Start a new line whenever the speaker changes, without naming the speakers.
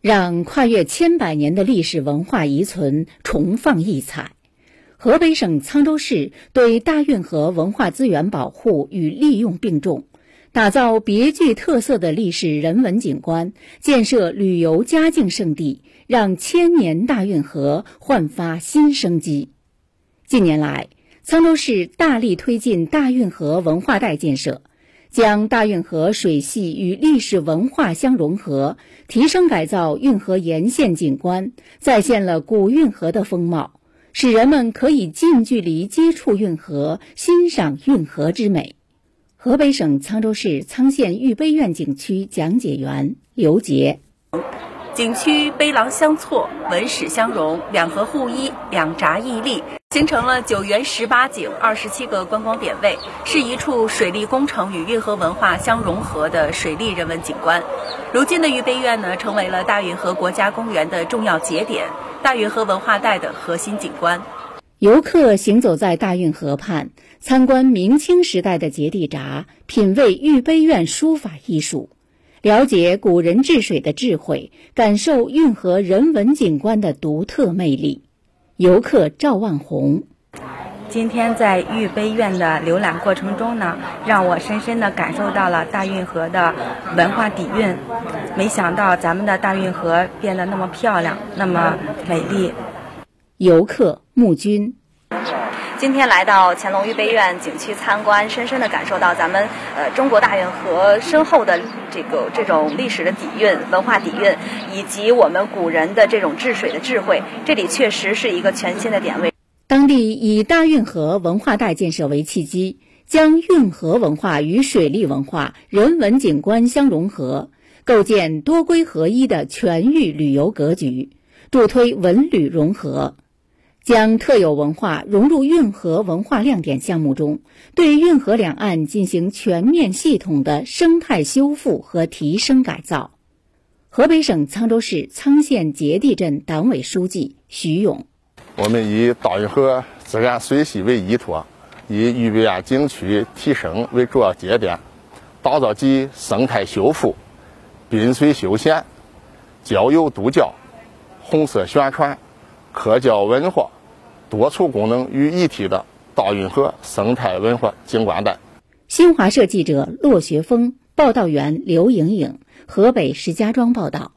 让跨越千百年的历史文化遗存重放异彩。河北省沧州市对大运河文化资源保护与利用并重，打造别具特色的历史人文景观，建设旅游佳境胜地，让千年大运河焕发新生机。近年来，沧州市大力推进大运河文化带建设。将大运河水系与历史文化相融合，提升改造运河沿线景观，再现了古运河的风貌，使人们可以近距离接触运河，欣赏运河之美。河北省沧州市沧县玉碑苑景区讲解员刘杰。
景区碑廊相错，文史相融，两河互依，两闸屹立，形成了九园十八景、二十七个观光点位，是一处水利工程与运河文化相融合的水利人文景观。如今的玉碑院呢，成为了大运河国家公园的重要节点，大运河文化带的核心景观。
游客行走在大运河畔，参观明清时代的节地闸，品味玉碑院书法艺术。了解古人治水的智慧，感受运河人文景观的独特魅力。游客赵万红，
今天在玉碑院的浏览过程中呢，让我深深的感受到了大运河的文化底蕴。没想到咱们的大运河变得那么漂亮，那么美丽。
游客穆军。
今天来到乾隆御碑院景区参观，深深的感受到咱们呃中国大运河深厚的这个这种历史的底蕴、文化底蕴，以及我们古人的这种治水的智慧。这里确实是一个全新的点位。
当地以大运河文化带建设为契机，将运河文化与水利文化、人文景观相融合，构建多规合一的全域旅游格局，助推文旅融合。将特有文化融入运河文化亮点项目中，对运河两岸进行全面系统的生态修复和提升改造。河北省沧州市沧县结地镇党委书记徐勇：
我们以大运河自然水系为依托，以玉碑院景区提升为主要节点，打造集生态修复、滨水休闲、郊游度假、红色宣传。科教文化多处功能于一体的大运河生态文化景观带。
新华社记者骆学峰，报道员刘莹莹，河北石家庄报道。